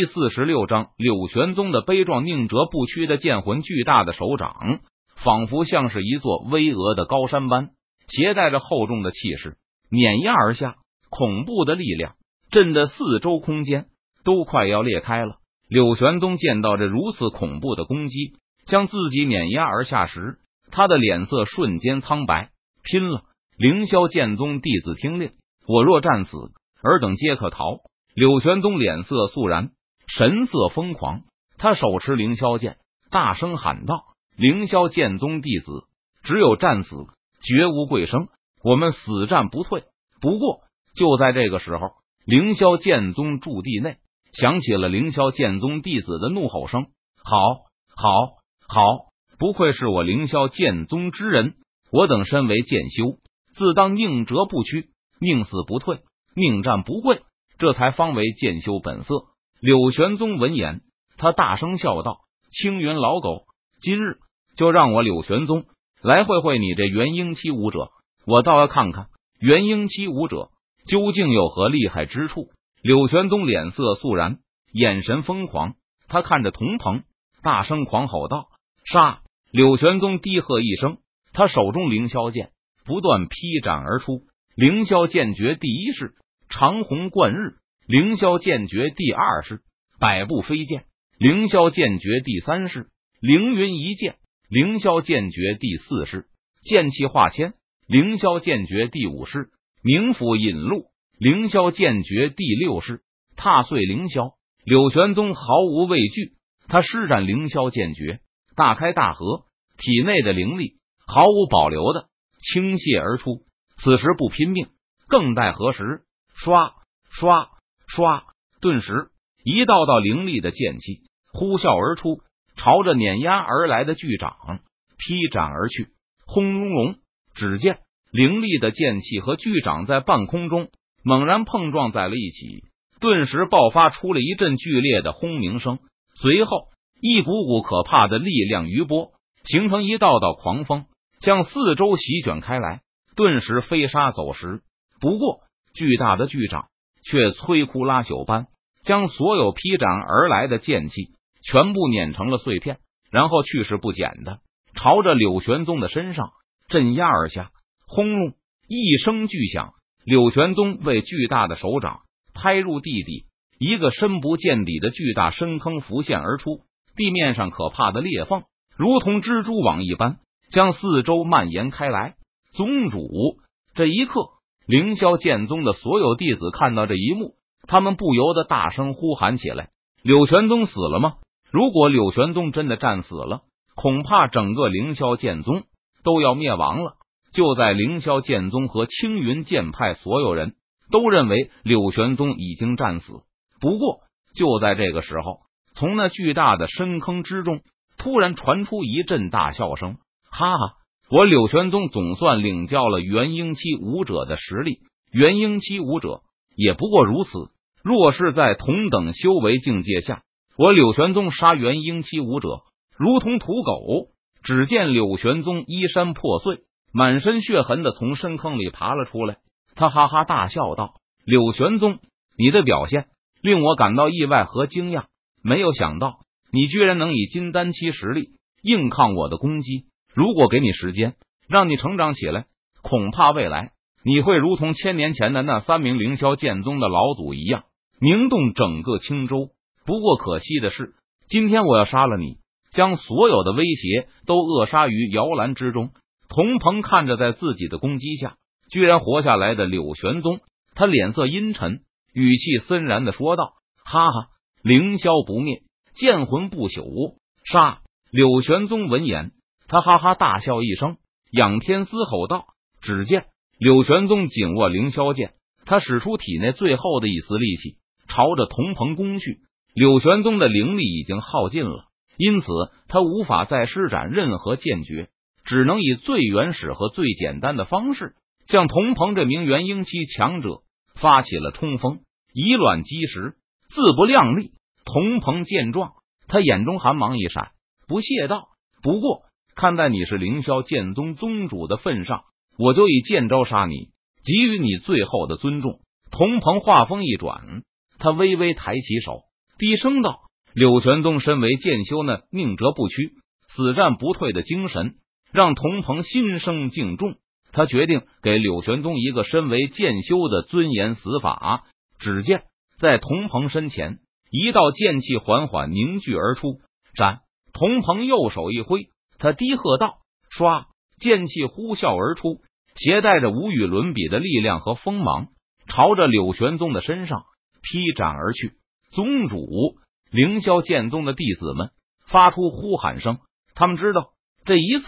第四十六章，柳玄宗的悲壮，宁折不屈的剑魂，巨大的手掌仿佛像是一座巍峨的高山般，携带着厚重的气势碾压而下，恐怖的力量震得四周空间都快要裂开了。柳玄宗见到这如此恐怖的攻击将自己碾压而下时，他的脸色瞬间苍白。拼了！凌霄剑宗弟子听令，我若战死，尔等皆可逃。柳玄宗脸色肃然。神色疯狂，他手持凌霄剑，大声喊道：“凌霄剑宗弟子，只有战死，绝无贵生。我们死战不退。”不过，就在这个时候，凌霄剑宗驻地内响起了凌霄剑宗弟子的怒吼声：“好，好，好！不愧是我凌霄剑宗之人！我等身为剑修，自当宁折不屈，宁死不退，宁战不跪，这才方为剑修本色。”柳玄宗闻言，他大声笑道：“青云老狗，今日就让我柳玄宗来会会你这元婴期武者，我倒要看看元婴期武者究竟有何厉害之处。”柳玄宗脸色肃然，眼神疯狂，他看着童鹏，大声狂吼道：“杀！”柳玄宗低喝一声，他手中凌霄剑不断劈斩而出，凌霄剑诀第一式长虹贯日。凌霄剑诀第二式百步飞剑，凌霄剑诀第三式凌云一剑，凌霄剑诀第四式剑气化千，凌霄剑诀第五式冥府引路，凌霄剑诀第六式踏碎凌霄。柳玄宗毫无畏惧，他施展凌霄剑诀，大开大合，体内的灵力毫无保留的倾泻而出。此时不拼命，更待何时？刷刷。唰！顿时，一道道凌厉的剑气呼啸而出，朝着碾压而来的巨掌劈斩而去。轰隆隆！只见凌厉的剑气和巨掌在半空中猛然碰撞在了一起，顿时爆发出了一阵剧烈的轰鸣声。随后，一股股可怕的力量余波形成一道道狂风，向四周席卷开来，顿时飞沙走石。不过，巨大的巨掌。却摧枯拉朽般将所有劈斩而来的剑气全部碾成了碎片，然后去势不减的朝着柳玄宗的身上镇压而下。轰隆一声巨响，柳玄宗被巨大的手掌拍入地底，一个深不见底的巨大深坑浮现而出，地面上可怕的裂缝如同蜘蛛网一般将四周蔓延开来。宗主，这一刻。凌霄剑宗的所有弟子看到这一幕，他们不由得大声呼喊起来：“柳玄宗死了吗？如果柳玄宗真的战死了，恐怕整个凌霄剑宗都要灭亡了。”就在凌霄剑宗和青云剑派所有人都认为柳玄宗已经战死，不过就在这个时候，从那巨大的深坑之中突然传出一阵大笑声：“哈哈！”我柳玄宗总算领教了元婴期武者的实力，元婴期武者也不过如此。若是在同等修为境界下，我柳玄宗杀元婴期武者如同土狗。只见柳玄宗衣衫破碎，满身血痕的从深坑里爬了出来，他哈哈大笑道：“柳玄宗，你的表现令我感到意外和惊讶，没有想到你居然能以金丹期实力硬抗我的攻击。”如果给你时间，让你成长起来，恐怕未来你会如同千年前的那三名凌霄剑宗的老祖一样，名动整个青州。不过可惜的是，今天我要杀了你，将所有的威胁都扼杀于摇篮之中。童鹏看着在自己的攻击下居然活下来的柳玄宗，他脸色阴沉，语气森然的说道：“哈哈，凌霄不灭，剑魂不朽。”杀！柳玄宗闻言。他哈哈大笑一声，仰天嘶吼道：“只见柳玄宗紧握凌霄剑，他使出体内最后的一丝力气，朝着童鹏攻去。柳玄宗的灵力已经耗尽了，因此他无法再施展任何剑诀，只能以最原始和最简单的方式向童鹏这名元婴期强者发起了冲锋，以卵击石，自不量力。童鹏见状，他眼中寒芒一闪，不屑道：“不过。”看在你是凌霄剑宗宗主的份上，我就以剑招杀你，给予你最后的尊重。童鹏话锋一转，他微微抬起手，低声道：“柳玄宗身为剑修，那宁折不屈、死战不退的精神，让童鹏心生敬重。他决定给柳玄宗一个身为剑修的尊严死法。”只见在童鹏身前，一道剑气缓缓凝聚而出。斩！童鹏右手一挥，他低喝道：“唰！”剑气呼啸而出，携带着无与伦比的力量和锋芒，朝着柳玄宗的身上劈斩而去。宗主凌霄剑宗的弟子们发出呼喊声，他们知道这一次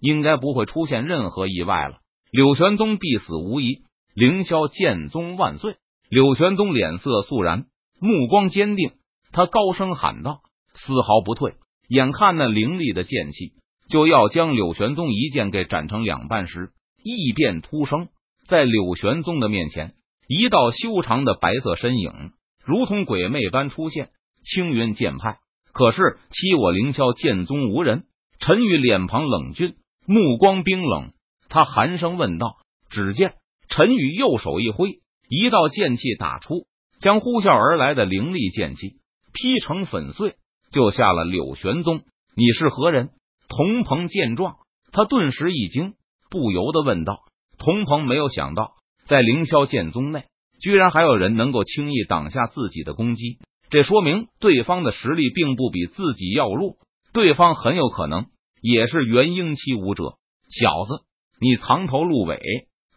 应该不会出现任何意外了。柳玄宗必死无疑！凌霄剑宗万岁！柳玄宗脸色肃然，目光坚定，他高声喊道：“丝毫不退！”眼看那凌厉的剑气就要将柳玄宗一剑给斩成两半时，异变突生，在柳玄宗的面前，一道修长的白色身影。如同鬼魅般出现，青云剑派。可是欺我凌霄剑宗无人。陈宇脸庞冷峻，目光冰冷，他寒声问道：“只见陈宇右手一挥，一道剑气打出，将呼啸而来的凌厉剑气劈成粉碎，就下了柳玄宗。你是何人？”童鹏见状，他顿时一惊，不由得问道：“童鹏，没有想到在凌霄剑宗内。”居然还有人能够轻易挡下自己的攻击，这说明对方的实力并不比自己要弱，对方很有可能也是元婴期武者。小子，你藏头露尾，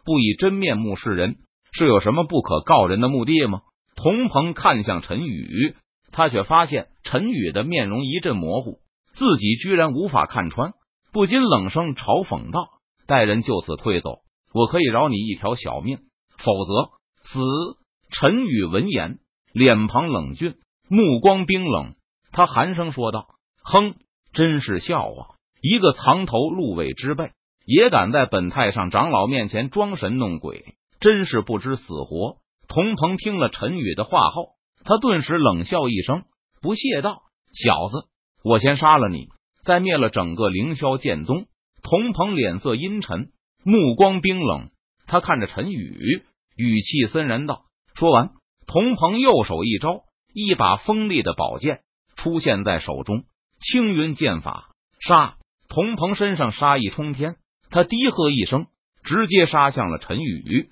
不以真面目示人，是有什么不可告人的目的吗？童鹏看向陈宇，他却发现陈宇的面容一阵模糊，自己居然无法看穿，不禁冷声嘲讽道：“待人就此退走，我可以饶你一条小命，否则。”死！陈宇闻言，脸庞冷峻，目光冰冷，他寒声说道：“哼，真是笑话！一个藏头露尾之辈，也敢在本太上长老面前装神弄鬼，真是不知死活！”童鹏听了陈宇的话后，他顿时冷笑一声，不屑道：“小子，我先杀了你，再灭了整个凌霄剑宗。”童鹏脸色阴沉，目光冰冷，他看着陈宇。语气森然道：“说完，童鹏右手一招，一把锋利的宝剑出现在手中。青云剑法，杀！童鹏身上杀意冲天，他低喝一声，直接杀向了陈宇。